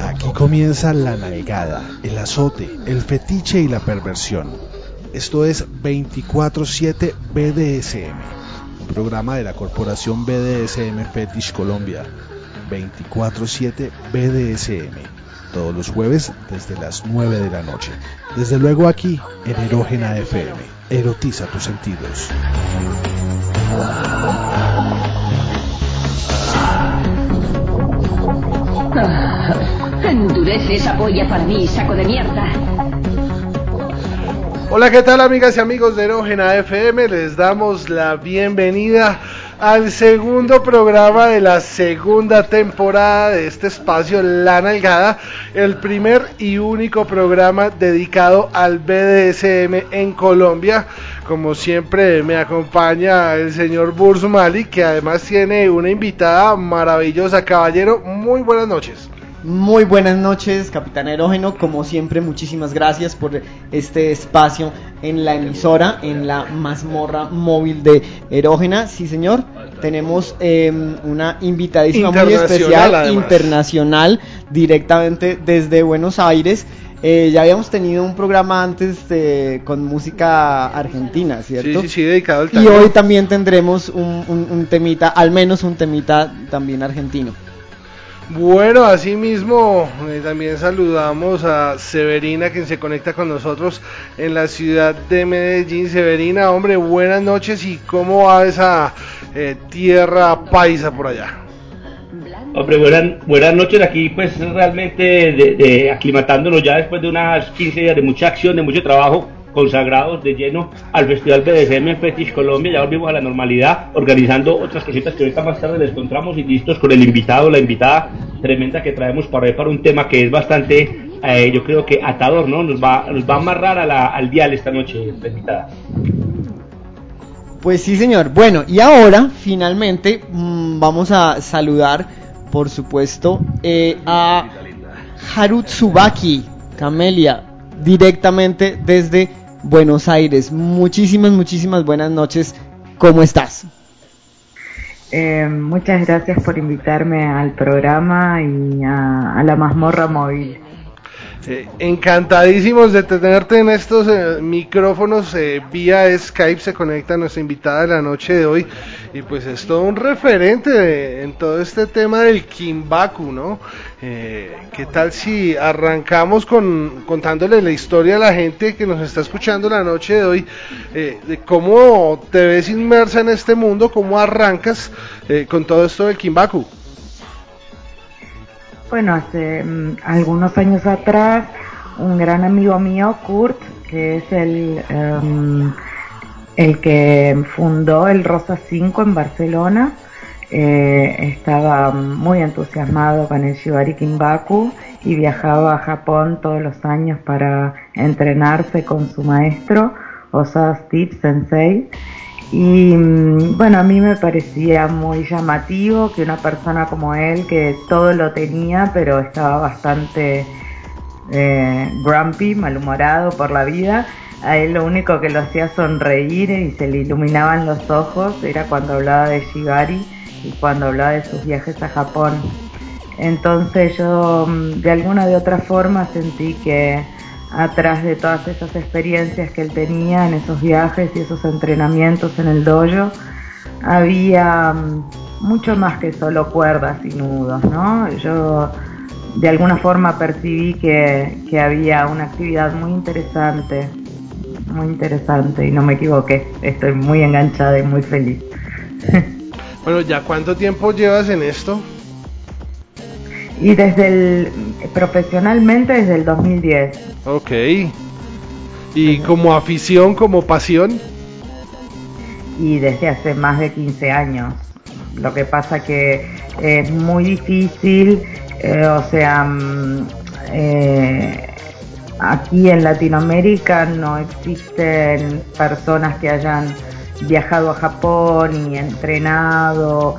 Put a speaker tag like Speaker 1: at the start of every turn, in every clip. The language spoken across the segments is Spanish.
Speaker 1: Aquí comienza la navegada, el azote, el fetiche y la perversión. Esto es 24-7 BDSM, programa de la corporación BDSM Fetish Colombia. 24-7 BDSM, todos los jueves desde las 9 de la noche. Desde luego aquí en Erógena FM. Erotiza tus sentidos.
Speaker 2: endurece esa polla para mí, saco de mierda.
Speaker 1: Hola, ¿qué tal amigas y amigos de Erógena FM? Les damos la bienvenida al segundo programa de la segunda temporada de este espacio La Nalgada, el primer y único programa dedicado al BDSM en Colombia. Como siempre me acompaña el señor Bursumali, que además tiene una invitada maravillosa. Caballero, muy buenas noches.
Speaker 3: Muy buenas noches, Capitán Erógeno. Como siempre, muchísimas gracias por este espacio en la emisora, en la mazmorra móvil de Erógena. Sí, señor. Tenemos em, una invitadísima muy especial, internacional, directamente desde Buenos Aires. Eh, ya habíamos tenido un programa antes con música argentina, ¿cierto?
Speaker 1: Sí, sí, sí, dedicado al
Speaker 3: Y hoy también tendremos un temita, al menos un temita también argentino.
Speaker 1: Bueno, asimismo eh, también saludamos a Severina quien se conecta con nosotros en la ciudad de Medellín. Severina, hombre, buenas noches y cómo va esa eh, tierra paisa por allá.
Speaker 4: Hombre, buenas, buenas noches aquí, pues realmente de, aclimatándonos ya después de unas 15 días de mucha acción, de mucho trabajo consagrados de lleno al Festival BDSM Fetish Colombia. Ya volvimos a la normalidad, organizando otras cositas que ahorita más tarde les encontramos y listos con el invitado, la invitada tremenda que traemos para hoy para un tema que es bastante, eh, yo creo que atador, ¿no? Nos va, nos va a amarrar a la, al dial esta noche, la invitada.
Speaker 3: Pues sí, señor. Bueno, y ahora finalmente mm, vamos a saludar, por supuesto, eh, a Harutsubaki, Camelia, directamente desde Buenos Aires. Muchísimas, muchísimas buenas noches. ¿Cómo estás?
Speaker 5: Eh, muchas gracias por invitarme al programa y a, la mazmorra móvil.
Speaker 1: Eh, encantadísimos de tenerte en estos eh, micrófonos vía Skype. Se conecta nuestra invitada de la noche de hoy. Y pues es todo un referente en todo este tema del Kimbaku, ¿no? Eh, ¿Qué tal si arrancamos con contándole la historia a la gente que nos está escuchando la noche de hoy, eh, de cómo te ves inmersa en este mundo, cómo arrancas eh, con todo esto del Kimbaku?
Speaker 5: Bueno, hace mm, algunos años atrás, un gran amigo mío, Kurt, que es el, em, el que fundó el Rosa 5 en Barcelona, eh, estaba muy entusiasmado con el Shibari Kimbaku y viajaba a Japón todos los años para entrenarse con su maestro, Osada Steve Sensei. Y mm, bueno, a mí me parecía muy llamativo que una persona como él, que todo lo tenía, pero estaba bastante eh, grumpy, malhumorado por la vida, a él lo único que lo hacía sonreír y se le iluminaban los ojos era cuando hablaba de Shibari y cuando hablaba de sus viajes a Japón. Entonces yo mm, de alguna de otra forma sentí que atrás de todas esas experiencias que él tenía en esos viajes y esos entrenamientos en el dojo, había mm, mucho más que solo cuerdas y nudos, ¿no? Yo de alguna forma percibí que, que había una actividad muy interesante, muy interesante y no me equivoqué, estoy muy enganchada y muy feliz.
Speaker 1: Bueno, ¿ya cuánto tiempo llevas en esto?
Speaker 5: Y desde el, profesionalmente desde el 2010.
Speaker 1: Ok. ¿Y como afición, como pasión?
Speaker 5: Y desde hace más de 15 años. Lo que pasa que es muy difícil, eh, o sea, mm, eh, aquí en Latinoamérica no existen personas que hayan viajado a Japón y entrenado,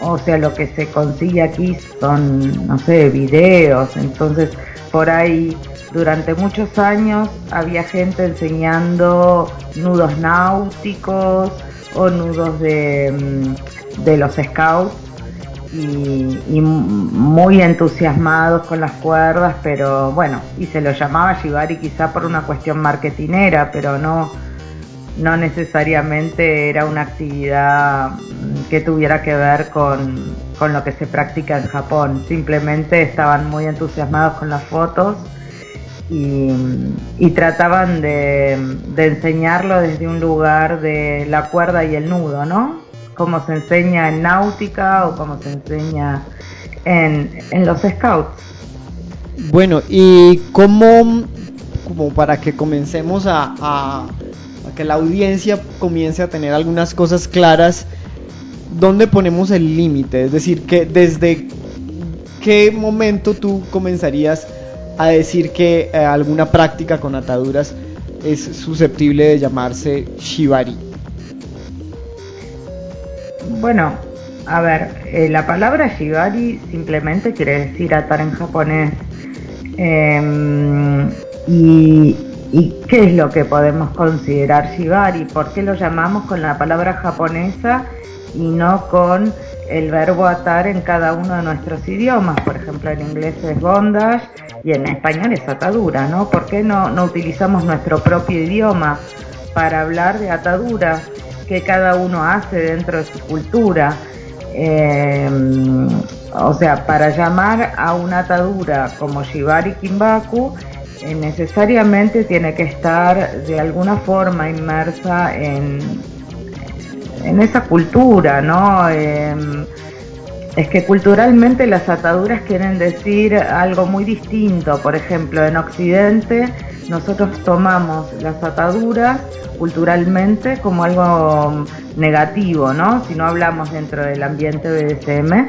Speaker 5: o sea, lo que se consigue aquí son, no sé, videos, entonces por ahí durante muchos años había gente enseñando nudos náuticos o nudos de, mm, de los scouts y, muy entusiasmados con las cuerdas, pero bueno, y se lo llamaba Shibari quizá por una cuestión marketinera, pero no, no necesariamente era una actividad que tuviera que ver con, con lo que se practica en Japón, simplemente estaban muy entusiasmados con las fotos y, y trataban de, de enseñarlo desde un lugar de la cuerda y el nudo, ¿no? como se enseña en náutica o como se enseña en, en los scouts.
Speaker 3: Bueno, y cómo, como para que comencemos a, que la audiencia comience a tener algunas cosas claras, ¿dónde ponemos el límite? Es decir, que desde qué momento tú comenzarías a decir que eh, alguna práctica con ataduras es susceptible de llamarse shibari.
Speaker 5: Bueno, a ver, eh, la palabra shibari simplemente quiere decir atar en japonés. Eh, y, y, qué es lo que podemos considerar shibari? ¿Por qué lo llamamos con la palabra japonesa y no con el verbo atar en cada uno de nuestros idiomas? Por ejemplo, en inglés es bondage y en español es atadura, ¿no? ¿Por qué no, no utilizamos nuestro propio idioma para hablar de atadura? que cada uno hace dentro de su cultura. Eh, o sea, para llamar a una atadura como Shibari Kimbaku, necesariamente tiene que estar de alguna forma inmersa en, en esa cultura, ¿no? Eh, es que culturalmente las ataduras quieren decir algo muy distinto. Por ejemplo, en Occidente nosotros tomamos las ataduras culturalmente como algo negativo, ¿no? Si no hablamos dentro del ambiente BDSM,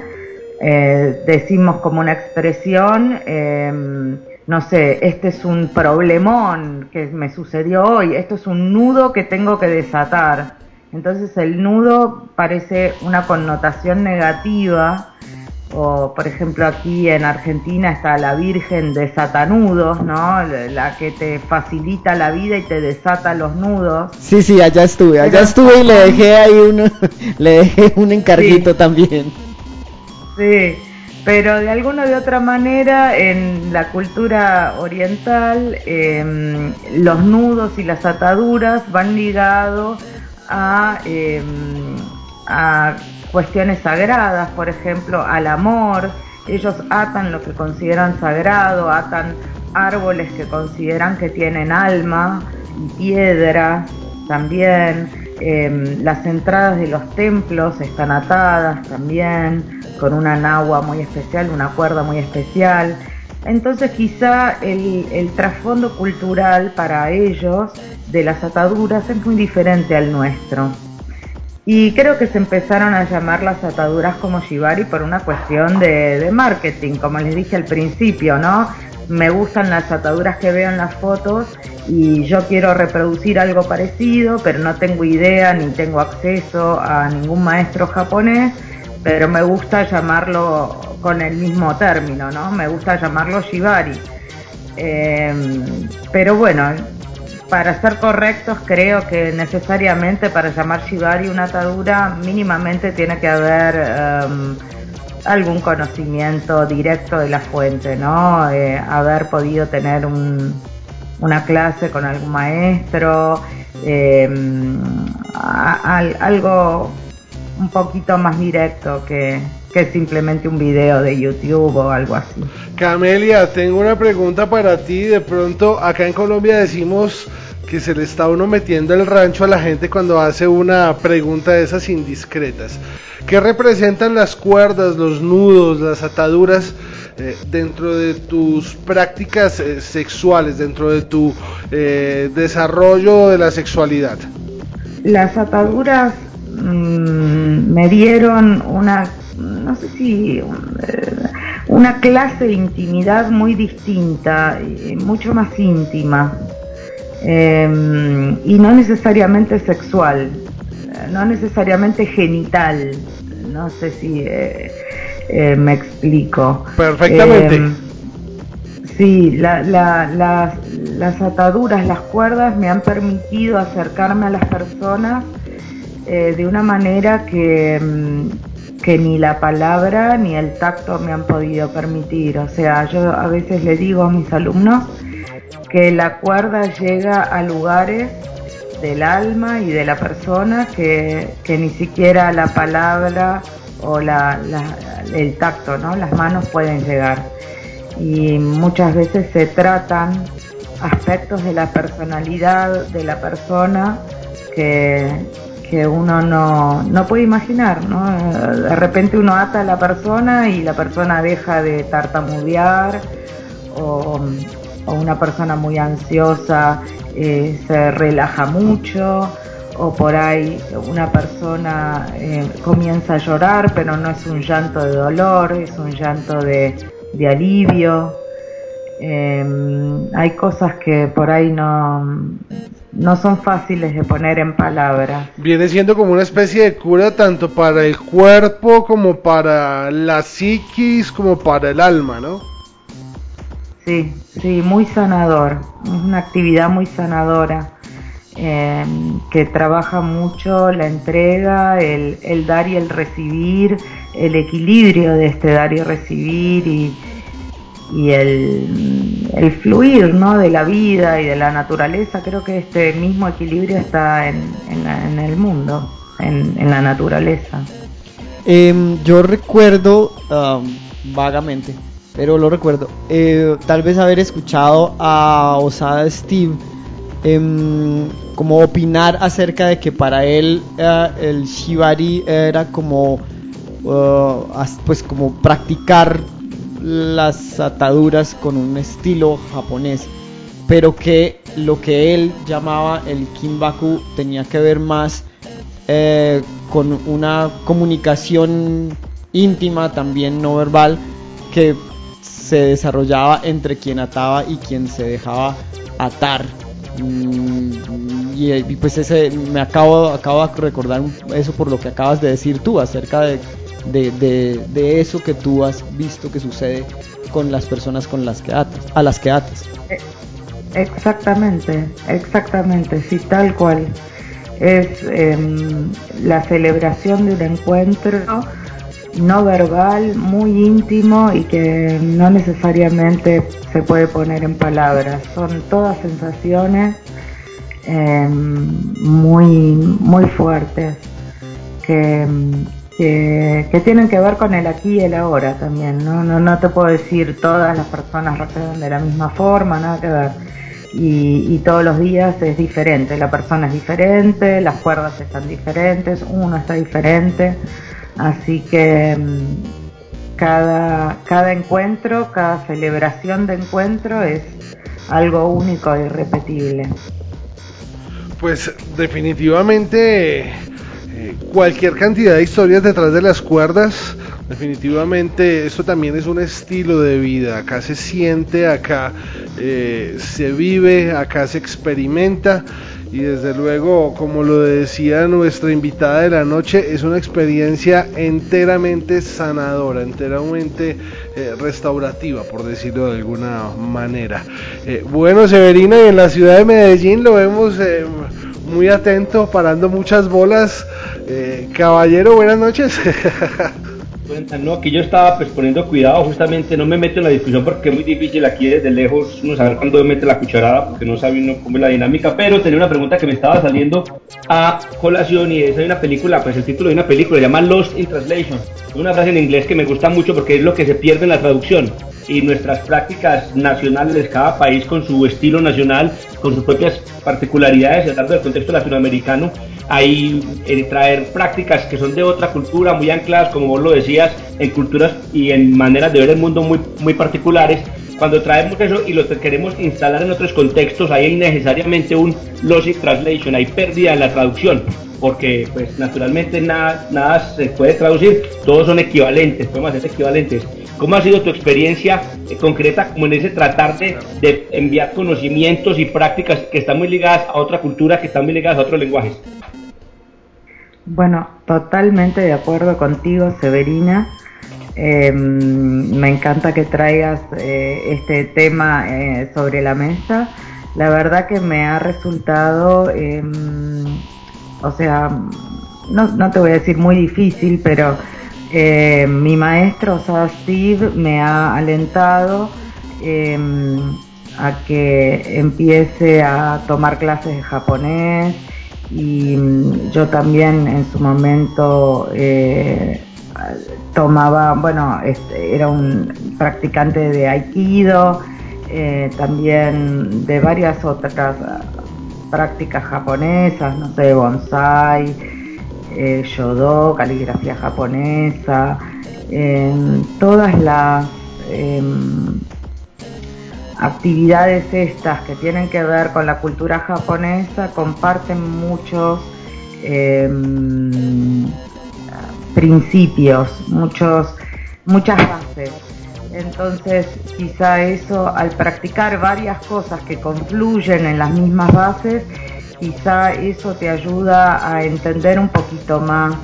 Speaker 5: eh, decimos como una expresión, eh, no sé, este es un problemón que me sucedió hoy, esto es un nudo que tengo que desatar. Entonces el nudo parece una connotación negativa o por ejemplo aquí en Argentina está la Virgen de Satanudos, ¿no? La que te facilita la vida y te desata los nudos.
Speaker 3: Sí, sí, allá estuve, allá Pero estuve y le dejé ahí un, le dejé un encarguito sí. también.
Speaker 5: Sí, pero de alguna de otra manera en la cultura oriental eh, los nudos y las ataduras van ligados a, eh, a cuestiones sagradas, por ejemplo, al amor. Ellos atan lo que consideran sagrado, atan árboles que consideran que tienen alma y piedras también. Eh, las entradas de los templos están atadas también con una nagua muy especial, una cuerda muy especial. Entonces quizá el, el trasfondo cultural para ellos de las ataduras es muy diferente al nuestro. Y creo que se empezaron a llamar las ataduras como shibari por una cuestión de, de, marketing, como les dije al principio, ¿no? Me gustan las ataduras que veo en las fotos y yo quiero reproducir algo parecido, pero no tengo idea ni tengo acceso a ningún maestro japonés, pero me gusta llamarlo con el mismo término, ¿no? Me gusta llamarlo shibari. Eh, pero bueno, para ser correctos, creo que necesariamente para llamar shibari una atadura, mínimamente tiene que haber um, algún conocimiento directo de la fuente, ¿no? Eh, haber podido tener un, una clase con algún maestro, eh, algo un poquito más directo que, que simplemente un video de YouTube o algo así.
Speaker 1: Camelia, tengo una pregunta para ti. De pronto, acá en Colombia decimos que se le está uno metiendo el rancho a la gente cuando hace una pregunta de esas indiscretas. ¿Qué representan las cuerdas, los nudos, las ataduras eh, dentro de tus prácticas eh, sexuales, dentro de tu eh, desarrollo de la sexualidad?
Speaker 5: Las ataduras mmm, me dieron una, no sé si, una clase de intimidad muy distinta, mucho más íntima eh, y no necesariamente sexual, no necesariamente genital, no sé si eh, eh, me explico.
Speaker 1: Perfectamente.
Speaker 5: sí, la, la, las, las ataduras, las cuerdas me han permitido acercarme a las personas eh, de una manera que, mm, que ni la palabra ni el tacto me han podido permitir. O sea, yo a veces le digo a mis alumnos que la cuerda llega a lugares del alma y de la persona que, ni siquiera la palabra o la, el tacto, ¿no? Las manos pueden llegar. Y muchas veces se tratan aspectos de la personalidad de la persona que, que uno no, no puede imaginar, ¿no? De repente uno ata a la persona y la persona deja de tartamudear o, una persona muy ansiosa eh, se relaja mucho o por ahí una persona eh, comienza a llorar, pero no es un llanto de dolor, es un llanto de, alivio. Em, hay cosas que por ahí no, no son fáciles de poner en palabras.
Speaker 1: Viene siendo como una especie de cura tanto para el cuerpo como para la psiquis como para el alma, ¿no?
Speaker 5: Sí, sí, muy sanador, es una actividad muy sanadora. Em, que trabaja mucho la entrega, el, el, dar y el recibir, el equilibrio de este dar y recibir y, y el, el, fluir ¿no? de la vida y de la naturaleza. Creo que este mismo equilibrio está en, en, el mundo, en, en la naturaleza.
Speaker 3: Eh, yo recuerdo vagamente, pero lo recuerdo, eh, tal vez haber escuchado a Osada Steve Em, como opinar acerca de que para él eh, el shibari era como uh, pues como practicar las ataduras con un estilo japonés pero que lo que él llamaba el kinbaku tenía que ver más eh, con una comunicación íntima también no verbal que se desarrollaba entre quien ataba y quien se dejaba atar. Mm, y, pues ese me acabo, acabo de recordar eso por lo que acabas de decir tú acerca de, de, eso que tú has visto que sucede con las personas con las que atas, a las que atas. Eh,
Speaker 5: exactamente, exactamente, sí, tal cual. Es em, la celebración de un encuentro no verbal, muy íntimo y que no necesariamente se puede poner en palabras. Son todas sensaciones em, muy, muy fuertes que, que, tienen que ver con el aquí y el ahora también. ¿no? No, no te puedo decir todas las personas reaccionan de la misma forma, nada que ver. Y, y, todos los días es diferente, la persona es diferente, las cuerdas están diferentes, uno está diferente. Así que mm, cada, cada encuentro, cada celebración de encuentro es algo único e irrepetible.
Speaker 1: Pues definitivamente cualquier cantidad de historias detrás de las cuerdas, definitivamente esto también es un estilo de vida, acá se siente, acá eh, se vive, acá se experimenta y desde luego, como lo decía nuestra invitada de la noche, es una experiencia enteramente sanadora, enteramente eh, restaurativa, por decirlo de alguna manera. Eh, bueno, Severina, y en la ciudad de Medellín lo vemos eh, muy atento, parando muchas bolas. caballero, buenas noches.
Speaker 4: No, que yo estaba pues poniendo cuidado, justamente no me meto en la discusión porque es muy difícil aquí desde lejos no saber cuándo mete la cucharada porque no sabe uno cómo es la dinámica, pero tenía una pregunta que me estaba saliendo a colación y es de una película, pues el título de una película se llama Lost in Translation. Es una frase en inglés que me gusta mucho porque es lo que se pierde en la traducción y nuestras prácticas nacionales, cada país con su estilo nacional, con sus propias particularidades, a del contexto latinoamericano, hay eh, traer prácticas que son de otra cultura, muy ancladas, como vos lo decías, en culturas y en maneras de ver el mundo muy, muy particulares. Cuando traemos eso y lo queremos instalar en otros contextos, ahí hay necesariamente un logic translation, hay pérdida en la traducción, porque pues naturalmente nada, nada se puede traducir, todos son equivalentes, podemos hacer equivalentes. ¿Cómo ha sido tu experiencia eh, concreta como en ese tratar de, de enviar conocimientos y prácticas que están muy ligadas a otra cultura, que están muy ligadas a otros lenguajes?
Speaker 5: Bueno, totalmente de acuerdo contigo, Severina. Em, me encanta que traigas eh, este tema eh, sobre la mesa. La verdad que me ha resultado, em, o sea, no, no, te voy a decir muy difícil, pero eh, mi maestro, o sea, Steve, me ha alentado em, a que empiece a tomar clases de japonés y mm, yo también en su momento eh, tomaba, bueno, este, era un practicante de aikido, eh, también de varias otras prácticas japonesas, no sé, bonsai, eh, yodo, caligrafía japonesa, todas las em, actividades estas que tienen que ver con la cultura japonesa comparten muchos em, principios, muchos, muchas bases. Entonces, quizá eso, al practicar varias cosas que confluyen en las mismas bases, quizá eso te ayuda a entender un poquito más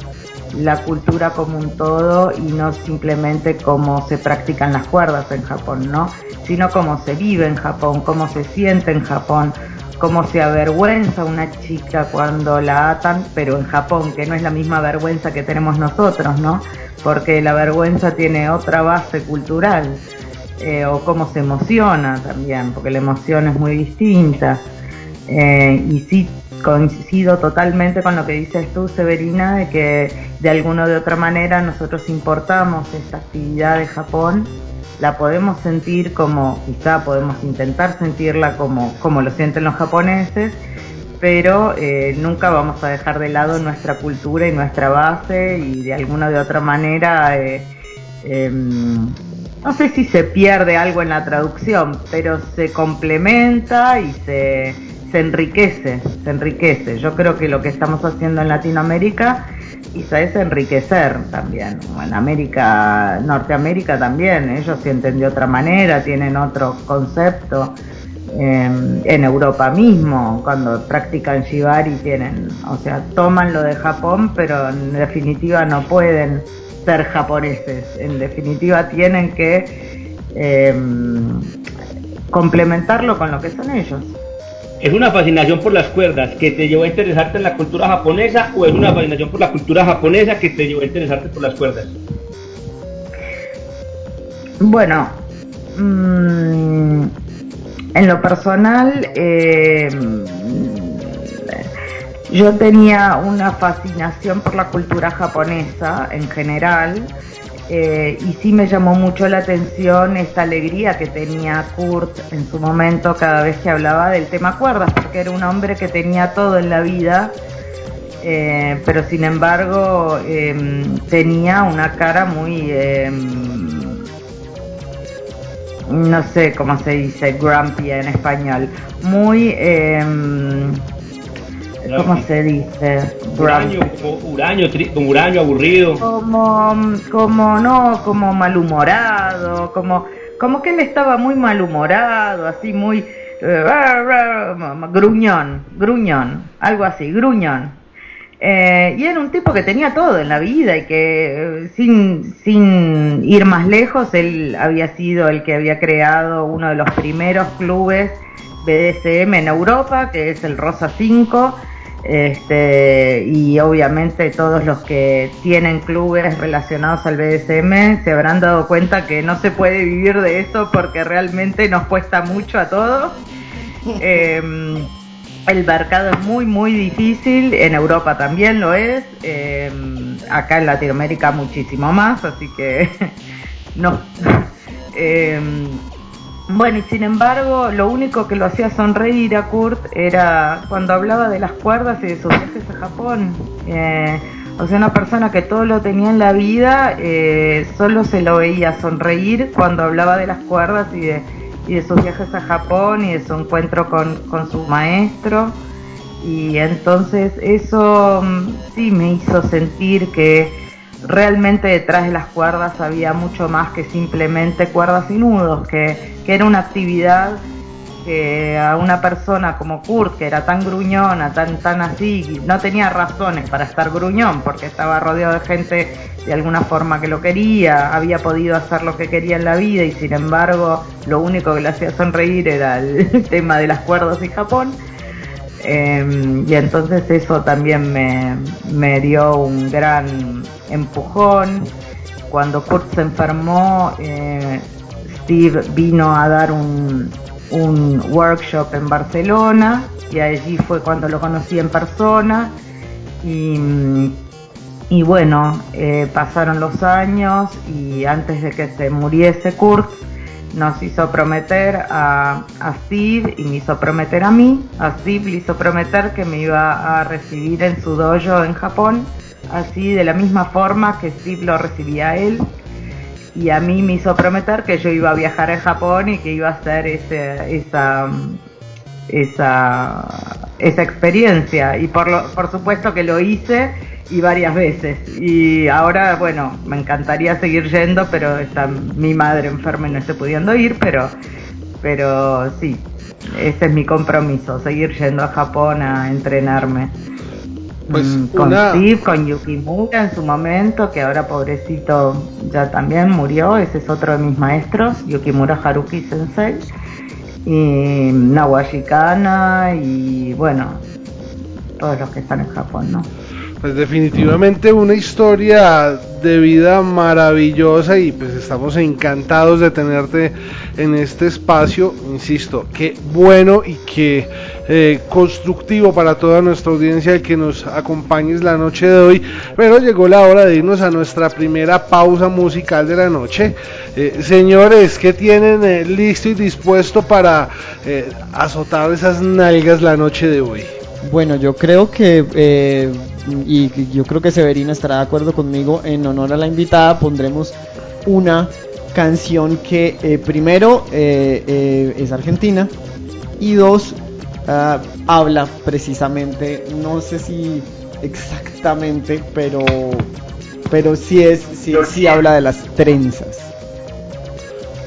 Speaker 5: la cultura como un todo y no simplemente cómo se practican las cuerdas en Japón, ¿no? Sino cómo se vive en Japón, cómo se siente en Japón, cómo se avergüenza una chica cuando la atan, pero en Japón, que no es la misma vergüenza que tenemos nosotros, ¿no? Porque la vergüenza tiene otra base cultural, eh, o cómo se emociona también, porque la emoción es muy distinta. Eh, y sí coincido totalmente con lo que dices tú, Severina, de que de alguna de otra manera nosotros importamos esta actividad de Japón. La podemos sentir como, quizá podemos intentar sentirla como, como lo sienten los japoneses, pero eh, nunca vamos a dejar de lado nuestra cultura y nuestra base y de alguna de otra manera, eh, em, no sé si se pierde algo en la traducción, pero se complementa y se, se enriquece, se enriquece. Yo creo que lo que estamos haciendo en Latinoamérica quizá es enriquecer también. En América, Norteamérica también, ellos sienten de otra manera, tienen otro concepto. En Europa mismo, cuando practican shibari tienen, o sea, toman lo de Japón, pero en definitiva no pueden ser japoneses, en definitiva tienen que em, complementarlo con lo que son ellos.
Speaker 4: ¿Es una fascinación por las cuerdas que te llevó a interesarte en la cultura japonesa o es una fascinación por la cultura japonesa que te llevó a interesarte por las cuerdas?
Speaker 5: Bueno, mm, en lo personal, eh, yo tenía una fascinación por la cultura japonesa en general eh, y sí me llamó mucho la atención esta alegría que tenía Kurt en su momento cada vez que hablaba del tema cuerdas, porque era un hombre que tenía todo en la vida, eh, pero sin embargo em, tenía una cara muy, em, no sé cómo se dice, grumpy en español, muy... ¿Cómo se dice?
Speaker 4: Uraño, como uraño, como uraño aburrido.
Speaker 5: Como, como no, como malhumorado, como, como que él estaba muy malhumorado, así muy eh, gruñón, gruñón, algo así, gruñón. Eh, y era un tipo que tenía todo en la vida y que eh, sin, sin ir más lejos, él había sido el que había creado uno de los primeros clubes BDSM en Europa, que es el Rosa 5, este, y obviamente todos los que tienen clubes relacionados al BDSM se habrán dado cuenta que no se puede vivir de esto porque realmente nos cuesta mucho a todos. Em, el mercado es muy, muy difícil, en Europa también lo es, em, acá en Latinoamérica muchísimo más, así que no. Em, bueno, y sin embargo, lo único que lo hacía sonreír a Kurt era cuando hablaba de las cuerdas y de sus viajes a Japón. Eh, o sea, una persona que todo lo tenía en la vida, eh, solo se lo veía sonreír cuando hablaba de las cuerdas y de, y de sus viajes a Japón y de su encuentro con, con su maestro. Y entonces eso mm, sí me hizo sentir que realmente detrás de las cuerdas había mucho más que simplemente cuerdas y nudos, que, era una actividad que a una persona como Kurt, que era tan gruñona, tan, tan así, no tenía razones para estar gruñón, porque estaba rodeado de gente de alguna forma que lo quería, había podido hacer lo que quería en la vida y sin embargo lo único que le hacía sonreír era el tema de las cuerdas y Japón. Em, y entonces eso también me, me dio un gran empujón. Cuando Kurt se enfermó, eh, Steve vino a dar un, un workshop en Barcelona y allí fue cuando lo conocí en persona y, y bueno, eh, pasaron los años y antes de que se muriese Kurt nos hizo prometer a, a Steve y me hizo prometer a mí, a Steve le hizo prometer que me iba a recibir en su dojo en Japón, así de la misma forma que Steve lo recibía a él. Y a mí me hizo prometer que yo iba a viajar a Japón y que iba a hacer ese, esa, esa, esa experiencia. Y por, lo, por supuesto que lo hice y varias veces. Y ahora, bueno, me encantaría seguir yendo, pero está mi madre enferma y no estoy pudiendo ir, pero, pero sí, ese es mi compromiso, seguir yendo a Japón a entrenarme.
Speaker 1: Pues
Speaker 5: Mm, con
Speaker 1: una-
Speaker 5: Steve, con Yukimura en su momento, que ahora pobrecito ya también murió, ese es otro de mis maestros, Yukimura Haruki Sensei, y Nawashi Kana, y bueno, todos los que están en Japón, ¿no?
Speaker 1: Pues definitivamente una historia de vida maravillosa y pues estamos encantados de tenerte en este espacio, insisto, qué bueno y qué eh, constructivo para toda nuestra audiencia el que nos acompañes la noche de hoy, pero llegó la hora de irnos a nuestra primera pausa musical de la noche. Eh, señores, ¿qué tienen eh, listo y dispuesto para azotar esas nalgas la noche de hoy?
Speaker 3: Bueno, yo creo que, eh, y yo creo que Severina estará de acuerdo conmigo, en honor a la invitada pondremos una canción que eh, primero eh, eh, es argentina y dos ah, habla precisamente, no sé si exactamente, pero pero sí es, sí, sí habla de las trenzas.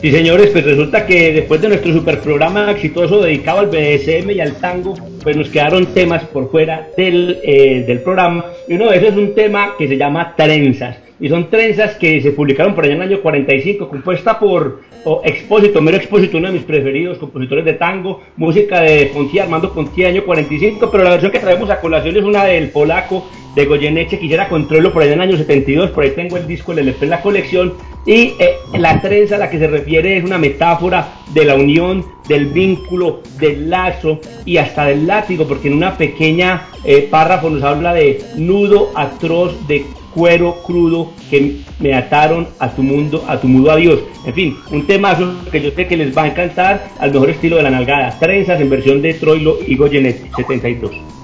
Speaker 4: Sí, señores, pues resulta que después de nuestro super programa exitoso dedicado al BDSM y al tango, pues nos quedaron temas por fuera del, eh, del programa. Y uno de esos es un tema que se llama Trenzas. Y son trenzas que se publicaron por allá en el año 45, compuesta por o, Expósito, Mero Expósito, uno de mis preferidos, compositores de tango, música de Pontier, Armando Pontier, año 45, pero la versión que traemos a colación es una del polaco de Goyeneche, quisiera controllo por allá en el año 72, por ahí tengo el disco, el LP en la colección, y eh, la trenza a la que se refiere es una metáfora de la unión, del vínculo, del lazo y hasta del látigo, porque en una pequeña eh, párrafo nos habla de nudo atroz de cuero crudo que me ataron a tu mundo, a tu mundo adiós. En fin, un temazo que yo sé que les va a encantar al mejor estilo de la nalgada. Trenzas en versión de Troilo y Goyeneche 72.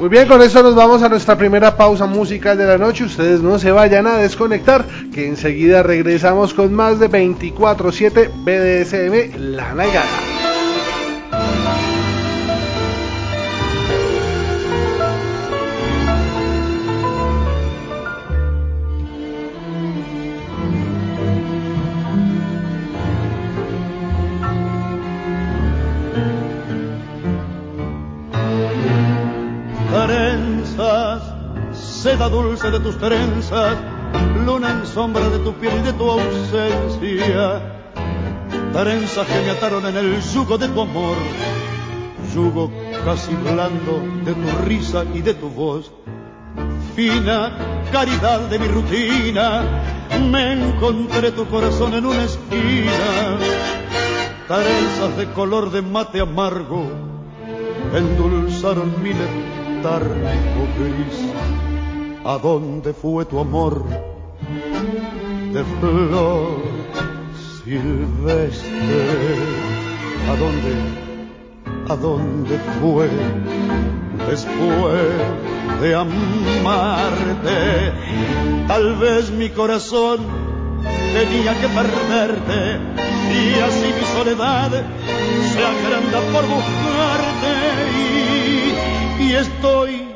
Speaker 1: Muy bien, con eso nos vamos a nuestra primera pausa musical de la noche. Ustedes no se vayan a desconectar, que enseguida regresamos con más de 24-7 BDSM La Nalgada.
Speaker 6: De tus trenzas, luna en sombra de tu piel y de tu ausencia, trenzas que me ataron en el yugo de tu amor, yugo casi blando de tu risa y de tu voz, fina caridad de mi rutina, me encontré tu corazón en una esquina, trenzas de color de mate amargo, endulzaron mi letárgico gris. ¿A dónde fue tu amor de flor silvestre? ¿A dónde, a dónde fue después de amarte? Tal vez mi corazón tenía que perderte. Y así mi soledad se agranda por buscarte. Y, y estoy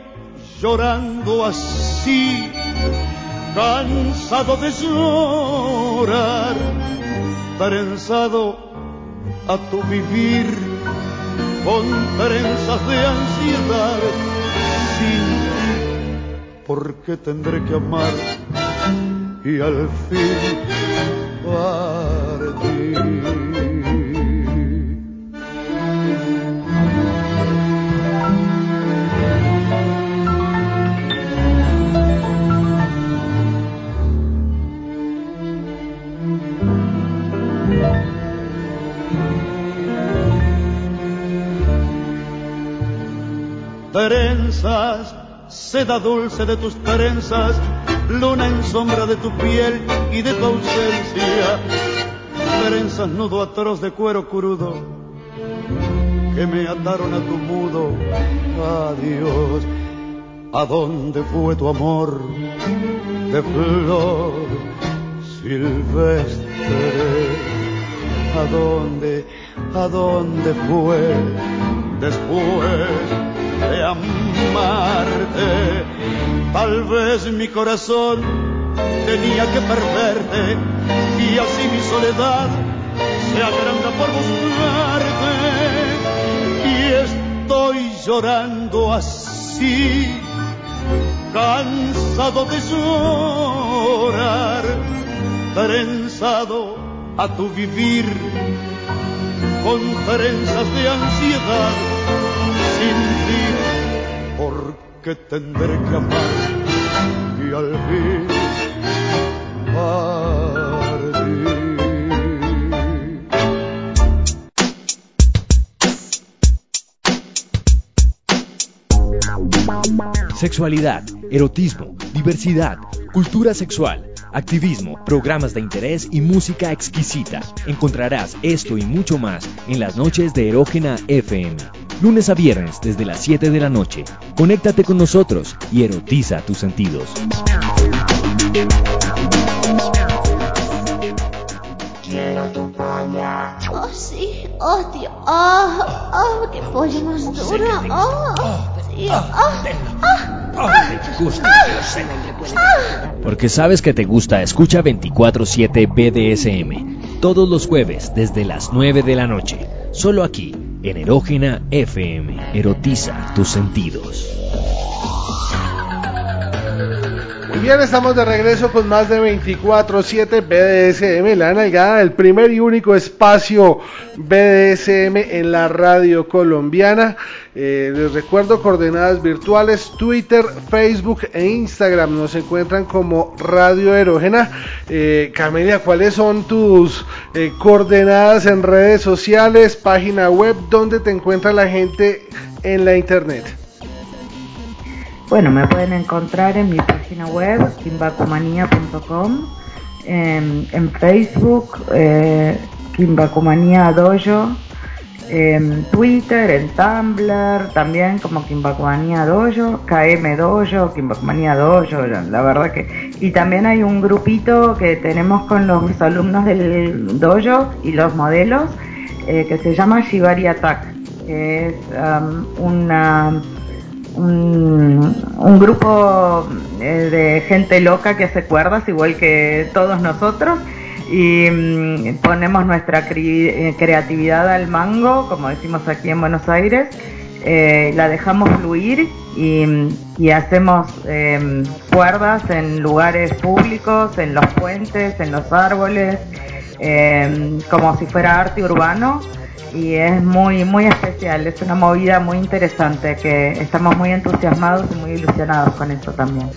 Speaker 6: llorando así, cansado de llorar, trenzado a tu vivir con trenzas de ansiedad. Sin porque tendré que amar y al fin partir. Seda dulce de tus trenzas, luna en sombra de tu piel y de tu ausencia, trenzas nudo atroz de cuero crudo que me ataron a tu mudo adiós. ¿A dónde fue tu amor de flor silvestre? ¿A dónde, a dónde fue después? de amarte. Tal vez mi corazón tenía que perderte y así mi soledad se agranda por buscarte. Y estoy llorando así, cansado de llorar, trenzado a tu vivir con trenzas de ansiedad sin porque tendré que amar y al fin
Speaker 7: Sexualidad, erotismo, diversidad, cultura sexual, activismo, programas de interés y música exquisita. Encontrarás esto y mucho más en las noches de Erógena FM lunes a viernes desde las 7 de la noche. Conéctate con nosotros y erotiza tus sentidos.
Speaker 8: Quiero tu polla. Oh, sí. Oh, Dios. Oh, oh, qué polla más dura. Oh, sí. Oh, oh,
Speaker 7: Porque sabes que te gusta, escucha 24-7 BDSM. Todos los jueves desde las 9 de la noche. Solo aquí en Erógena FM. Erotiza tus sentidos.
Speaker 1: Bien, estamos de regreso con más de 24-7 BDSM, la nalgada, el primer y único espacio BDSM en la radio colombiana. Eh, les recuerdo coordenadas virtuales, Twitter, Facebook e Instagram. Nos encuentran como Radio Erógena. Eh, Camelia, ¿cuáles son tus eh, coordenadas en redes sociales, página web, donde te encuentra la gente en la internet?
Speaker 5: Bueno, me pueden encontrar en mi página web, kimbacumanía.com, en, Facebook, eh, Kimbacumanía Dojo, en Twitter, en Tumblr, también como Kimbacumanía Dojo, KM Dojo, Kimbacumanía Dojo, la verdad que... Y también hay un grupito que tenemos con los alumnos del dojo y los modelos, eh, que se llama Shibari Attack, es um, una un, grupo eh, de gente loca que hace cuerdas, igual que todos nosotros, y mm, ponemos nuestra eh, creatividad al mango, como decimos aquí en Buenos Aires, eh, la dejamos fluir y, y hacemos cuerdas en lugares públicos, en los puentes, en los árboles, como si fuera arte urbano y es muy muy especial, es una movida muy interesante que estamos muy entusiasmados y muy ilusionados con esto también.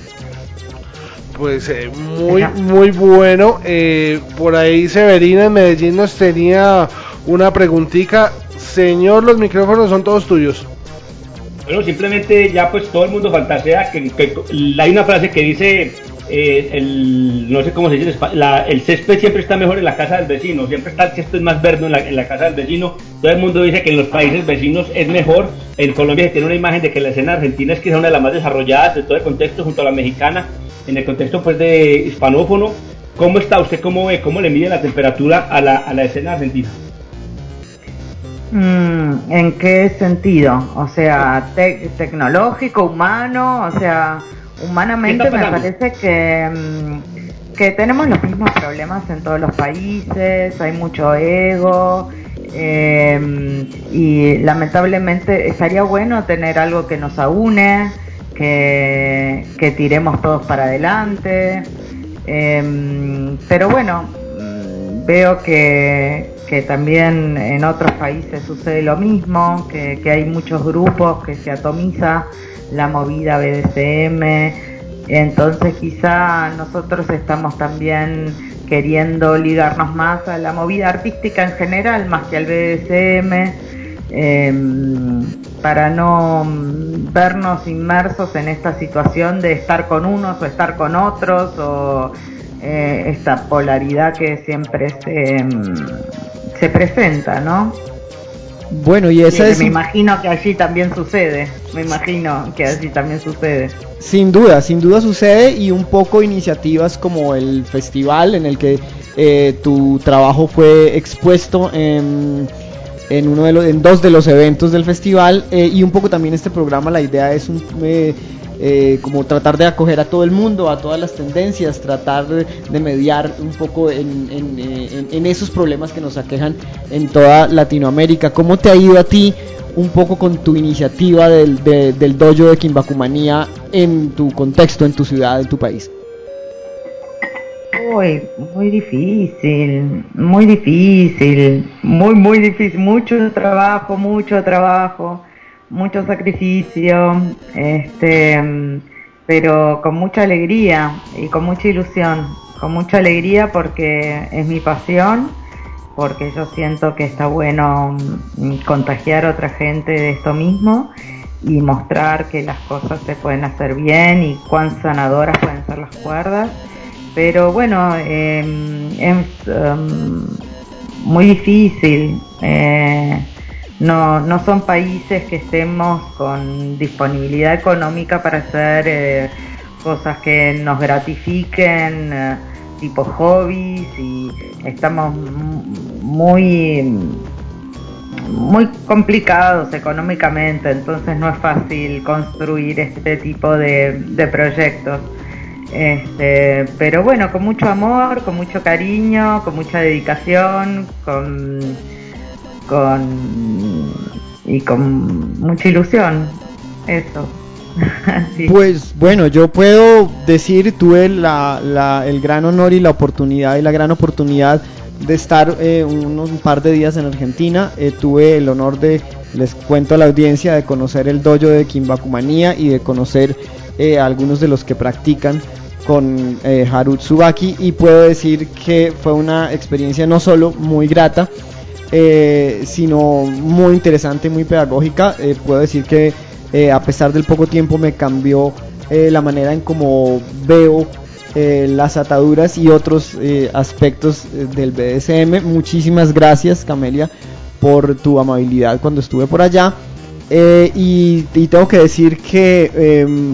Speaker 1: Pues eh, muy muy bueno. Eh, por ahí Severina en Medellín nos tenía una preguntita. Señor, los micrófonos son todos tuyos.
Speaker 4: Bueno, simplemente ya pues todo el mundo fantasea que, hay una frase que dice eh, el, no sé cómo se dice, el césped siempre está mejor en la casa del vecino, siempre está el césped más verde en la, en la, casa del vecino. Todo el mundo dice que en los países vecinos es mejor. En Colombia se tiene una imagen de que la escena argentina es quizá una de las más desarrolladas de todo el contexto junto a la mexicana, en el contexto pues de hispanófono. ¿Cómo está usted? ¿Cómo ve? ¿Cómo le mide la temperatura a la, a la escena argentina?
Speaker 5: Mm, ¿En qué sentido? O sea, tecnológico, humano, o sea, Humanamente me parece que, mm, que tenemos los mismos problemas en todos los países, hay mucho ego, Eh, y lamentablemente estaría bueno tener algo que nos aúne, que, que tiremos todos para adelante. Eh, pero bueno, veo que, que, también en otros países sucede lo mismo, que, que hay muchos grupos que se atomiza la movida BDSM. Entonces quizá nosotros estamos también queriendo ligarnos más a la movida artística en general, más que al BDSM, eh, para no vernos inmersos en esta situación de estar con unos o estar con otros, o eh, esta polaridad que siempre se, se presenta, ¿no?
Speaker 3: Bueno, y esa es...
Speaker 5: Me imagino que allí también sucede, me imagino que allí también sucede.
Speaker 3: Sin duda, sin duda sucede y un poco iniciativas como el festival en el que eh, tu trabajo fue expuesto en, en, uno de los, en dos de los eventos del festival eh, y un poco también este programa, la idea es un... Eh, eh, como tratar de acoger a todo el mundo, a todas las tendencias, tratar de mediar un poco en, en, esos problemas que nos aquejan en toda Latinoamérica. ¿Cómo te ha ido a ti un poco con tu iniciativa del, de, del dojo de Kimbakumanía en tu contexto, en tu ciudad, en tu país?
Speaker 5: Uy, muy difícil, muy difícil, muy, muy difícil, mucho trabajo, mucho trabajo mucho sacrificio, este, pero con mucha alegría y con mucha ilusión, con mucha alegría porque es mi pasión, porque yo siento que está bueno mm, contagiar a otra gente de esto mismo y mostrar que las cosas se pueden hacer bien y cuán sanadoras pueden ser las cuerdas. Pero bueno, eh, es um, muy difícil. Eh, no, no son países que estemos con disponibilidad económica para hacer eh, cosas que nos gratifiquen, eh, tipo hobbies, y estamos muy, muy complicados económicamente, entonces no es fácil construir este tipo de, de proyectos. Este, pero bueno, con mucho amor, con mucho cariño, con mucha dedicación, con con y con mucha ilusión. Eso.
Speaker 3: Pues bueno, yo puedo decir, tuve la, la, el gran honor y la oportunidad y la gran oportunidad de estar eh, unos un par de días en Argentina. Eh, tuve el honor de, les cuento a la audiencia, de conocer el dojo de Kimbakumanía y de conocer eh, algunos de los que practican con eh, Haru Tsubaki y puedo decir que fue una experiencia no solo muy grata, eh, sino muy interesante, muy pedagógica. Eh, puedo decir que eh, a pesar del poco tiempo me cambió la manera en cómo veo las ataduras y otros aspectos del BDSM. Muchísimas gracias Camelia por tu amabilidad cuando estuve por allá. Y, tengo que decir que eh,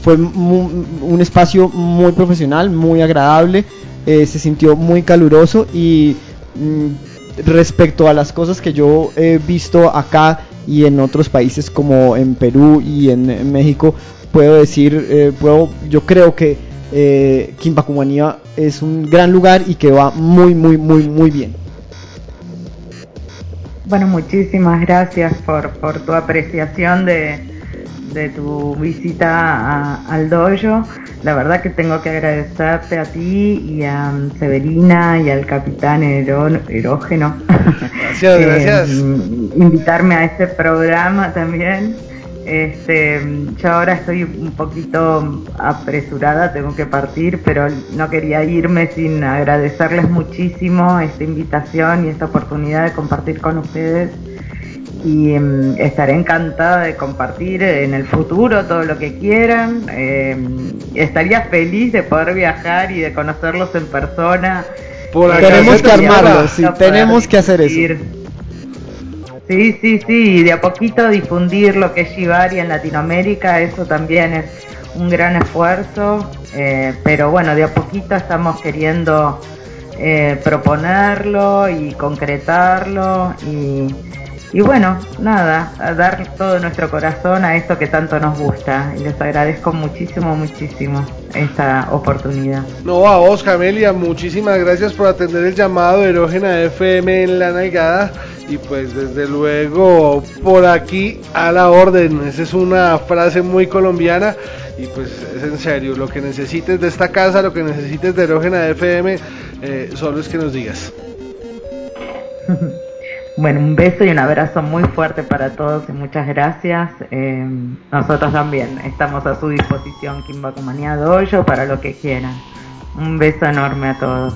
Speaker 3: fue un espacio muy profesional, muy agradable, se sintió muy caluroso y mm, respecto a las cosas que yo he visto acá y en otros países como en Perú y en, México, puedo decir, eh, puedo, yo creo que eh, Kimbakumanía es un gran lugar y que va muy, muy, muy, muy bien.
Speaker 5: Bueno, muchísimas gracias por, por tu apreciación de, de tu visita a, al dojo. La verdad que tengo que agradecerte a ti y a Severina y al capitán Erógeno.
Speaker 1: Gracias,
Speaker 5: eh,
Speaker 1: gracias.
Speaker 5: Invitarme a este programa también. Este, yo ahora estoy un poquito apresurada, tengo que partir, pero no quería irme sin agradecerles muchísimo esta invitación y esta oportunidad de compartir con ustedes. Y um, estaré encantada de compartir en el futuro todo lo que quieran. Eh, estaría feliz de poder viajar y de conocerlos en persona.
Speaker 3: Por tenemos que armarlo, sí, tenemos que hacer eso.
Speaker 5: Sí, sí, sí, de a poquito difundir lo que es Shibari en Latinoamérica, eso también es un gran esfuerzo, eh, pero bueno, de a poquito estamos queriendo eh, proponerlo y concretarlo y, y bueno, nada, a dar todo nuestro corazón a esto que tanto nos gusta. Y les agradezco muchísimo, muchísimo esta oportunidad.
Speaker 9: No, a vos, Camelia, muchísimas gracias por atender el llamado de Erógena FM en la Nalgada. Y pues desde luego por aquí a la orden. Esa es una frase muy colombiana. Y pues es en serio, lo que necesites de esta casa, lo que necesites de Erógena FM, eh, solo es que nos digas.
Speaker 5: Bueno, un beso y un abrazo muy fuerte para todos y muchas gracias. Eh, nosotros también estamos a su disposición, Kimba Comanía Dojo, para lo que quieran. Un beso enorme a todos.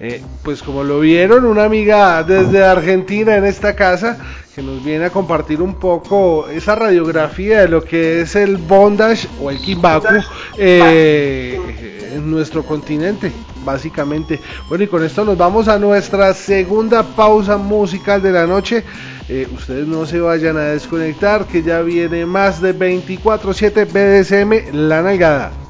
Speaker 9: Eh, pues como lo vieron, una amiga desde Argentina en esta casa que nos viene a compartir un poco esa radiografía de lo que es el bondage o el kimbaku eh, en nuestro continente, básicamente. Bueno, y con esto nos vamos a nuestra segunda pausa musical de la noche. Eh, ustedes no se vayan a desconectar, que ya viene más de 24-7 BDSM La Nalgada.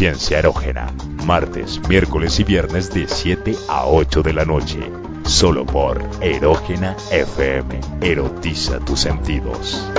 Speaker 7: Conciencia Erógena, martes, miércoles y viernes de 7 a 8 de la noche, solo por Erógena FM. Erotiza tus sentidos.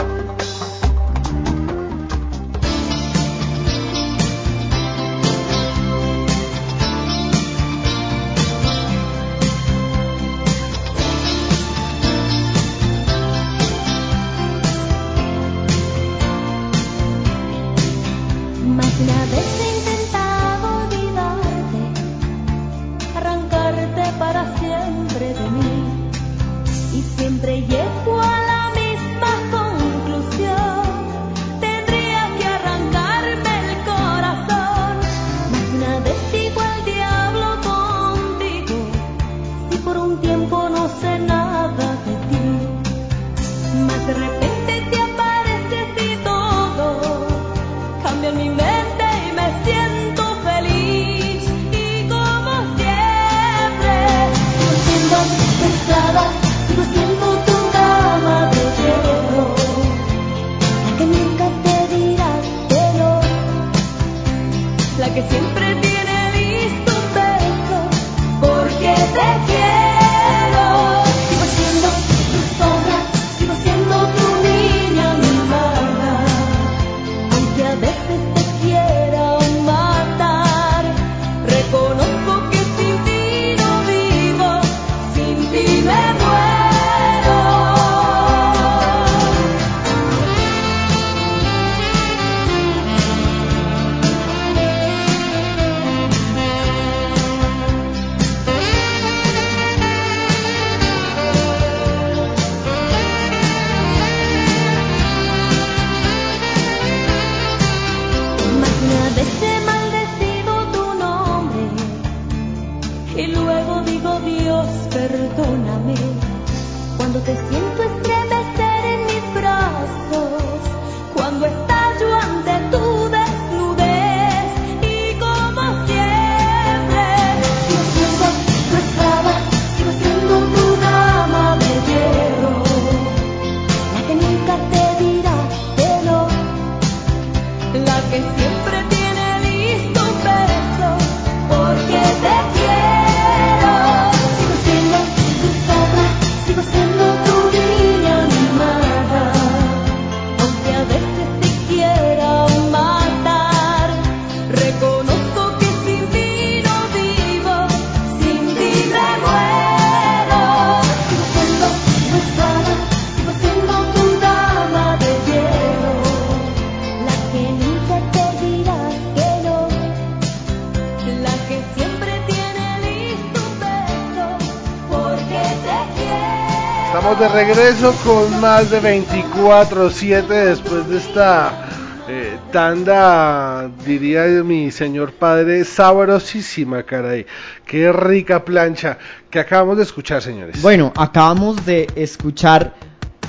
Speaker 1: Regreso con más de 24-7 después de esta eh, tanda, diría mi señor padre, sabrosísima, caray. Qué rica plancha que acabamos de escuchar, señores.
Speaker 3: Bueno, acabamos de escuchar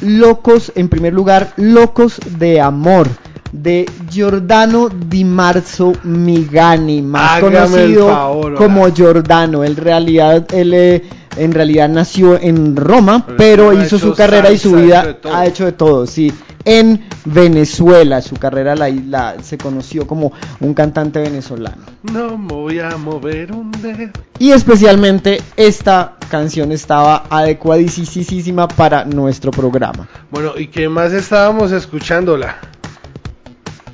Speaker 3: Locos, en primer lugar, Locos de Amor, de Giordano Di Marzo Migani, más
Speaker 1: Hágame
Speaker 3: conocido
Speaker 1: favor,
Speaker 3: como. Giordano. En realidad, él eh, en realidad nació en Roma,
Speaker 1: Pero
Speaker 3: hizo su carrera y su vida
Speaker 1: hecho de todo.
Speaker 3: ha hecho de todo, sí. En Venezuela, su carrera la, la- se conoció como un cantante venezolano.
Speaker 1: No me voy a mover un dedo.
Speaker 3: Y especialmente esta canción estaba adecuadísima para nuestro programa.
Speaker 1: Bueno, ¿y qué más estábamos escuchándola?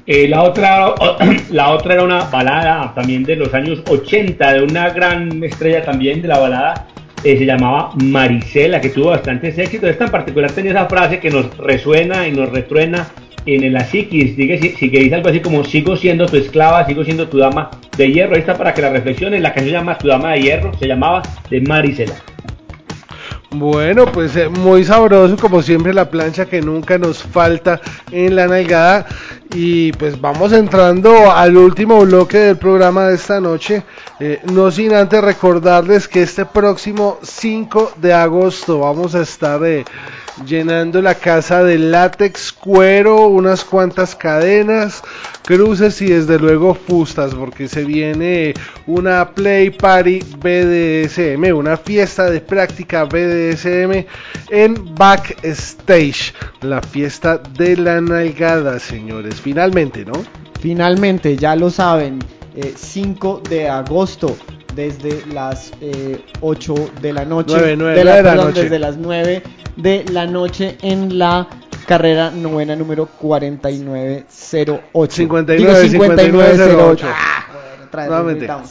Speaker 4: Eh, la, otra, la otra era una balada también de los años 80, de una gran estrella también de la balada, eh, se llamaba Marisela, que tuvo bastantes éxitos. Esta en particular tenía esa frase que nos resuena y nos retruena en la psiquis, dice, si, que dice algo así como sigo siendo tu esclava, sigo siendo tu dama de hierro. Ahí está para que la reflexiones, la canción llama Tu dama de hierro, se llamaba de Marisela.
Speaker 1: Bueno, pues eh, muy sabroso como siempre la plancha que nunca nos falta en la nalgada. Y pues vamos entrando al último bloque del programa de esta noche, eh, no sin antes recordarles que este próximo 5 de agosto vamos a estar eh, llenando la casa de látex, cuero, unas cuantas cadenas, cruces y desde luego fustas, porque se viene una Play Party BDSM, una fiesta de práctica BDSM en Backstage, la fiesta de la nalgada, señores. Finalmente, ¿no?
Speaker 3: Finalmente, ya lo saben, eh, 5 de agosto desde las eh, 8 de la noche,
Speaker 1: Nueve, nueve,
Speaker 3: de la,
Speaker 1: nueve de la
Speaker 3: perdón,
Speaker 1: noche.
Speaker 3: desde las 9 de la noche en la carrera novena número 4908.
Speaker 1: 59,
Speaker 3: Digo,
Speaker 1: 5908.
Speaker 3: Ah, bueno.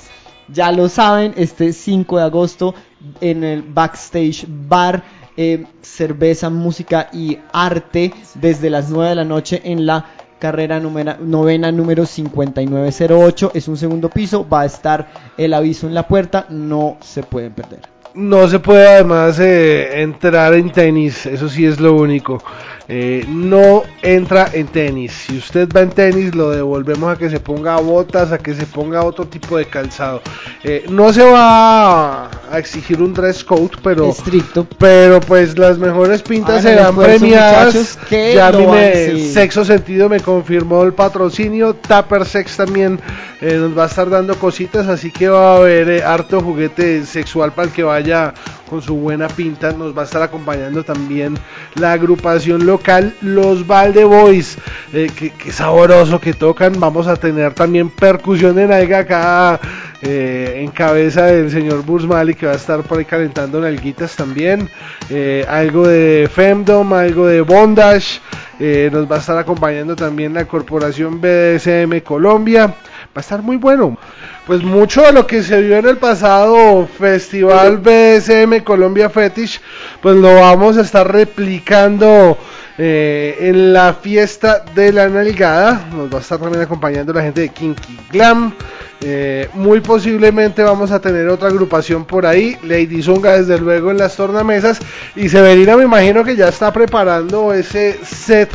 Speaker 3: Ya lo saben, este 5 de agosto en el Backstage Bar, eh, cerveza, música y arte desde las 9 de la noche en la carrera numera- novena número 5908. Es un segundo piso, va a estar el aviso en la puerta, no se pueden perder.
Speaker 1: No se puede además eh, entrar en tenis, eso sí es lo único. Eh, no entra en tenis. Si usted va en tenis, lo devolvemos a que se ponga botas, a que se ponga otro tipo de calzado. Eh, no se va a, exigir un dress code, pero
Speaker 3: Estricto.
Speaker 1: pero pues las mejores pintas serán premiadas. ya a mí me-
Speaker 3: sí.
Speaker 1: Sexo Sentido me confirmó el patrocinio. Tupper Sex también eh, nos va a estar dando cositas, así que va a haber eh, harto juguete sexual para el que vaya con su buena pinta. Nos va a estar acompañando también la agrupación local Los Valde Boys. Eh, que, que sabroso que tocan. Vamos a tener también percusión en alga acá eh, en cabeza del señor Bursmali que va a estar por ahí calentando nalguitas también. Eh, algo de Femdom, algo de Bondage. Nos va a estar acompañando también la corporación BDSM Colombia. Va a estar muy bueno. Pues mucho de lo que se vio en el pasado Festival BDSM Colombia Fetish, pues lo vamos a estar replicando eh, en la fiesta de la nalgada. Nos va a estar también acompañando la gente de Kinky Glam. Eh, muy posiblemente vamos a tener otra agrupación por ahí. Lady Zunga, desde luego, en las tornamesas. Y Severina, me imagino que ya está preparando ese set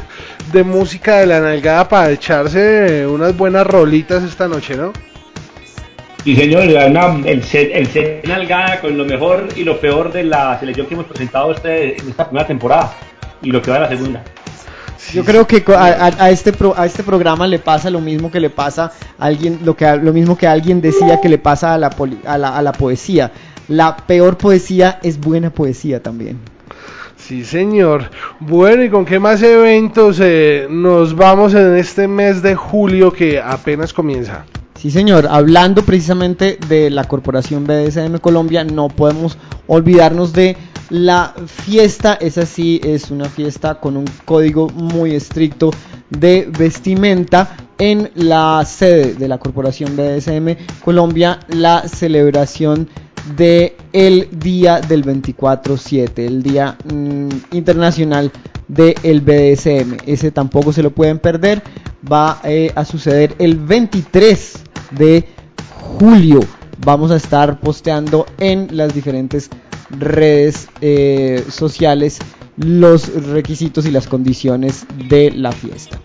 Speaker 1: de música de la nalgada para echarse unas buenas rolitas esta noche, ¿no?
Speaker 4: Sí, señor, el set, el set nalgada con lo mejor y lo peor de la selección que hemos presentado este, en esta primera temporada y lo que va de la segunda.
Speaker 3: Yo creo que co- a, a- a este pro- a este programa le pasa lo mismo que le pasa a alguien lo que a- lo mismo que alguien decía que le pasa a la, poli- a la a la poesía. La peor poesía es buena poesía también.
Speaker 1: Sí, señor. Bueno, ¿y con qué más eventos eh, nos vamos en este mes de julio que apenas comienza?
Speaker 3: Sí, señor. Hablando precisamente de la corporación BDSM Colombia, no podemos olvidarnos de la fiesta. Esa sí es una fiesta con un código muy estricto de vestimenta en la sede de la corporación BDSM Colombia, la celebración de el día del 24/7, el día internacional del BDSM. Ese tampoco se lo pueden perder. Va eh, a suceder el 23 de julio. Vamos a estar posteando en las diferentes redes eh, sociales los requisitos y las condiciones de la fiesta.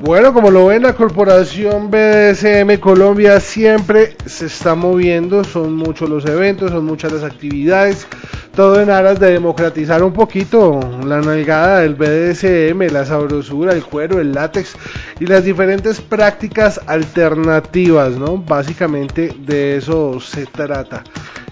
Speaker 1: Bueno, como lo ven, la corporación BDSM Colombia siempre se está moviendo, son muchos los eventos, son muchas las actividades, todo en aras de democratizar un poquito la nalgada del BDSM, la sabrosura, el cuero, el látex y las diferentes prácticas alternativas, ¿no? Básicamente de eso se trata.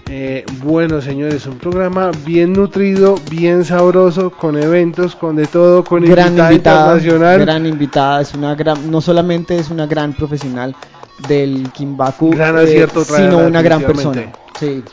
Speaker 1: Eh, bueno, señores, un programa bien nutrido, bien sabroso, con eventos, con de todo, con
Speaker 3: gran
Speaker 1: invitada internacional.
Speaker 3: gran invitada, es una gran, no solamente es una gran profesional del Kimbaku,
Speaker 1: Gran
Speaker 3: eh,
Speaker 1: acierto
Speaker 3: sino una gran persona. Sí.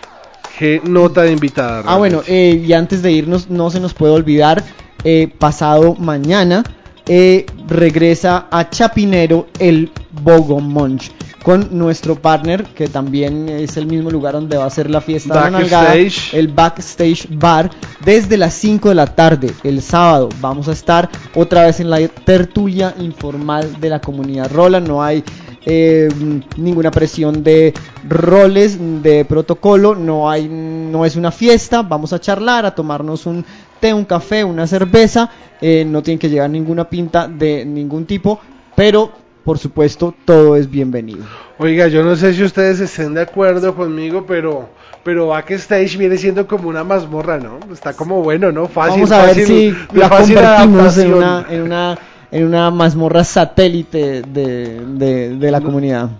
Speaker 1: Qué nota de invitada.
Speaker 3: Ah, bueno, eh, y antes de irnos, no se nos puede olvidar, eh, pasado mañana eh, regresa a Chapinero el Bogomonch con nuestro partner, que también es el mismo lugar donde va a ser la fiesta de nalgada, el Backstage Bar, desde las 5 de la tarde, el sábado. Vamos a estar otra vez en la tertulia informal de la comunidad Rola, no hay eh, ninguna presión de roles, de protocolo, no hay, no es una fiesta, vamos a charlar, a tomarnos un té, un café, una cerveza, eh, no tienen que llevar ninguna pinta de ningún tipo, pero por supuesto todo es bienvenido.
Speaker 1: Oiga, yo no sé si ustedes estén de acuerdo conmigo, pero pero Backstage viene siendo como una mazmorra, ¿no? Está como bueno, ¿no? Fácil,
Speaker 3: Vamos a ver
Speaker 1: fácil,
Speaker 3: si la
Speaker 1: fácil
Speaker 3: convertimos en
Speaker 1: adaptación.
Speaker 3: una, en una en una mazmorra satélite de, de- de la comunidad.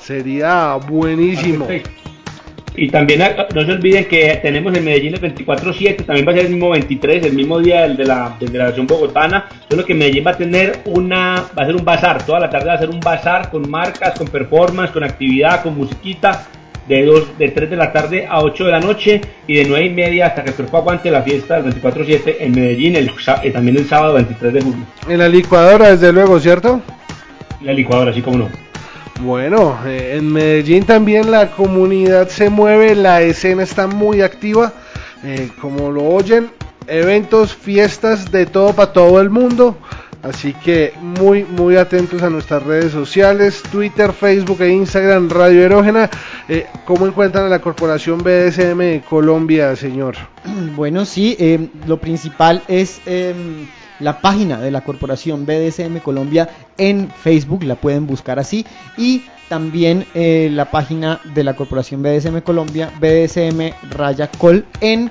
Speaker 1: Sería buenísimo.
Speaker 4: Y también ah, no se olviden que tenemos en Medellín el 24-7, también va a ser el mismo 23, el mismo día del de la, de la versión bogotana, solo que Medellín va a tener una, va a ser un bazar, toda la tarde va a ser un bazar con marcas, con performance, con actividad, con musiquita, de, dos, de 3 de la tarde a 8 de la noche y de 9 y media hasta que el cuerpo aguante la fiesta del 24-7 en Medellín, el, eh, también el sábado 23 de julio.
Speaker 1: En la licuadora, desde luego, ¿cierto?
Speaker 4: La licuadora, así como no.
Speaker 1: Bueno, eh, en Medellín también la comunidad se mueve, la escena está muy activa, eh, como lo oyen, eventos, fiestas de todo para todo el mundo. Así que muy, muy atentos a nuestras redes sociales, Twitter, Facebook e Instagram, Radio Erógena. Eh, ¿Cómo encuentran a la corporación BDSM Colombia, señor?
Speaker 3: Bueno, sí, eh, lo principal es em, la página de la corporación BDSM Colombia en Facebook, la pueden buscar así. Y también eh, la página de la corporación BDSM Colombia, BDSM Raya Col, en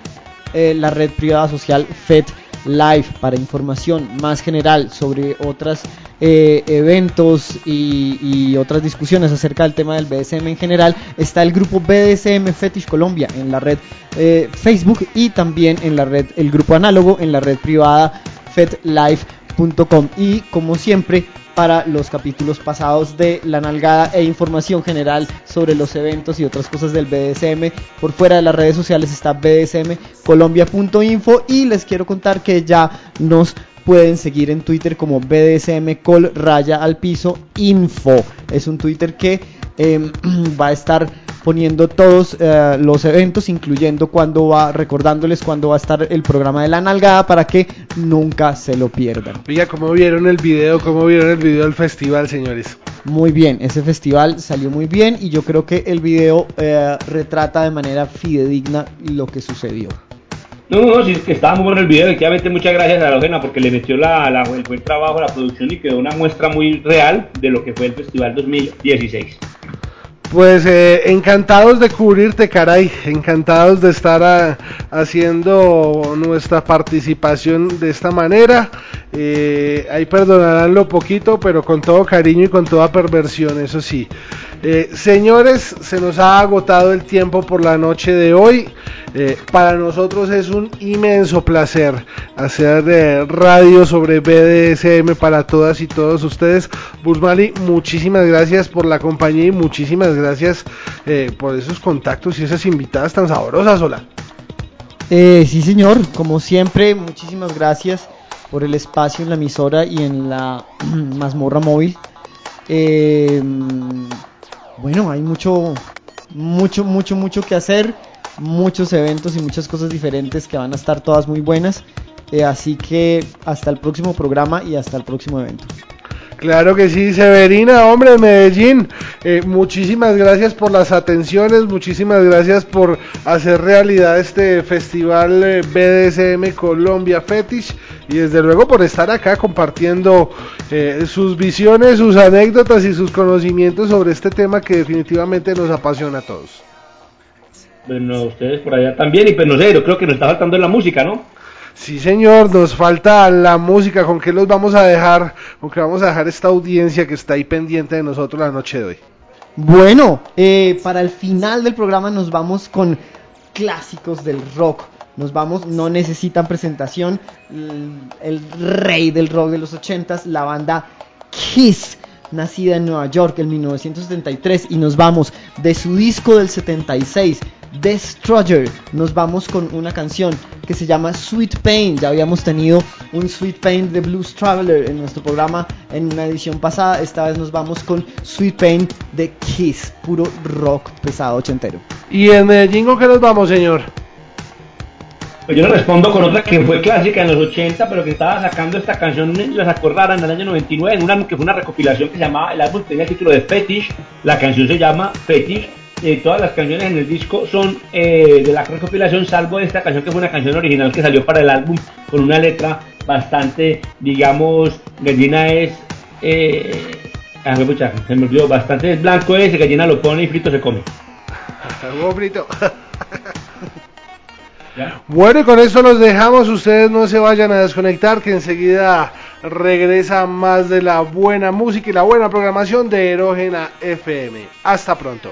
Speaker 3: eh, la red privada social FED Live para información más general sobre otros eh, eventos y, otras discusiones acerca del tema del BDSM en general, está el grupo BDSM Fetish Colombia en la red eh, Facebook y también en la red, el grupo análogo en la red privada FedLive.com. Y como siempre, para los capítulos pasados de La Nalgada e información general sobre los eventos y otras cosas del BDSM. Por fuera de las redes sociales está bdsmcolombia.info y les quiero contar que ya nos pueden seguir en Twitter como BDSM Col raya al piso info. Es un Twitter que eh, va a estar poniendo todos eh, los eventos, incluyendo cuando va, recordándoles cuando va a estar el programa de la nalgada para que nunca se lo pierdan.
Speaker 1: Oiga, ¿cómo vieron el video? ¿Cómo vieron el video del festival, señores?
Speaker 3: Muy bien, ese festival salió muy bien y yo creo que el video eh, retrata de manera fidedigna lo que sucedió.
Speaker 4: No, no, sí, es que estaba muy bueno el video. Efectivamente, muchas gracias a Logena porque le metió la, la, el buen trabajo a la producción y quedó una muestra muy real de lo que fue el Festival 2016.
Speaker 1: Pues eh, encantados de cubrirte, caray, encantados de estar a, haciendo nuestra participación de esta manera. Eh, ahí perdonarán lo poquito, pero con todo cariño y con toda perversión, eso sí. Eh, señores, se nos ha agotado el tiempo por la noche de hoy. Eh, para nosotros es un inmenso placer hacer eh, radio sobre BDSM para todas y todos ustedes. Busmali, muchísimas gracias por la compañía y muchísimas gracias eh, por esos contactos y esas invitadas tan sabrosas, hola.
Speaker 3: sí, señor, como siempre, muchísimas gracias por el espacio en la emisora y en la mazmorra móvil. Bueno, hay mucho, mucho, mucho, mucho que hacer muchos eventos y muchas cosas diferentes que van a estar todas muy buenas. Eh, así que hasta el próximo programa y hasta el próximo evento.
Speaker 1: Claro que sí, Severina, hombre de Medellín, eh, muchísimas gracias por las atenciones, muchísimas gracias por hacer realidad este festival eh, BDSM Colombia Fetish y desde luego por estar acá compartiendo eh, sus visiones, sus anécdotas y sus conocimientos sobre este tema que definitivamente nos apasiona a todos.
Speaker 4: Bueno, ustedes por allá también, y pues no sé, yo creo que nos está faltando la música, ¿no?
Speaker 1: Sí, señor, nos falta la música. ¿Con qué los vamos a dejar? ¿Con qué vamos a dejar esta audiencia que está ahí pendiente de nosotros la noche de hoy?
Speaker 3: Bueno, eh, para el final del programa nos vamos con clásicos del rock. Nos vamos, no necesitan presentación. El, rey del rock de los ochentas, la banda Kiss nacida en Nueva York en 1973 y nos vamos de su disco del 76 Destroyer. Nos vamos con una canción que se llama Sweet Pain. Ya habíamos tenido un Sweet Pain de Blues Traveler en nuestro programa en una edición pasada. Esta vez nos vamos con Sweet Pain de Kiss, puro rock pesado ochentero.
Speaker 1: ¿Y en Medellín con qué nos vamos, señor?
Speaker 4: Pues yo le respondo con otra que fue clásica en los 80, pero que estaba sacando esta canción, la sacó rara en el año 99, en una que fue una recopilación que se llamaba, el álbum tenía el título de Fetish, la canción se llama Fetish, eh, todas las canciones en el disco son eh, de la recopilación, salvo esta canción que fue una canción original que salió para el álbum con una letra bastante, digamos, gallina es... Eh, ah, se me olvidó, bastante blanco es, gallina lo pone y frito se come.
Speaker 1: frito. Bueno, y con eso los dejamos. Ustedes no se vayan a desconectar, que enseguida regresa más de la buena música y la buena programación de Erógena FM. Hasta pronto.